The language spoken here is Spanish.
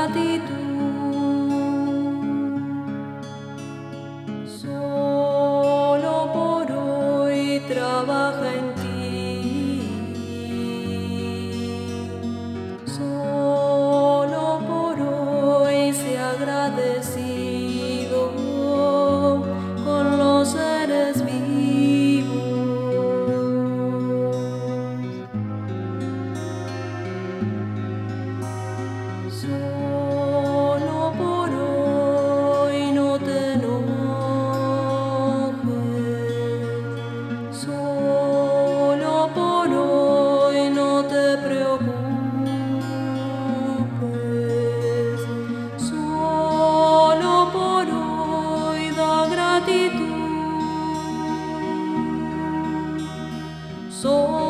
gratitud. Solo por hoy trabaja Solo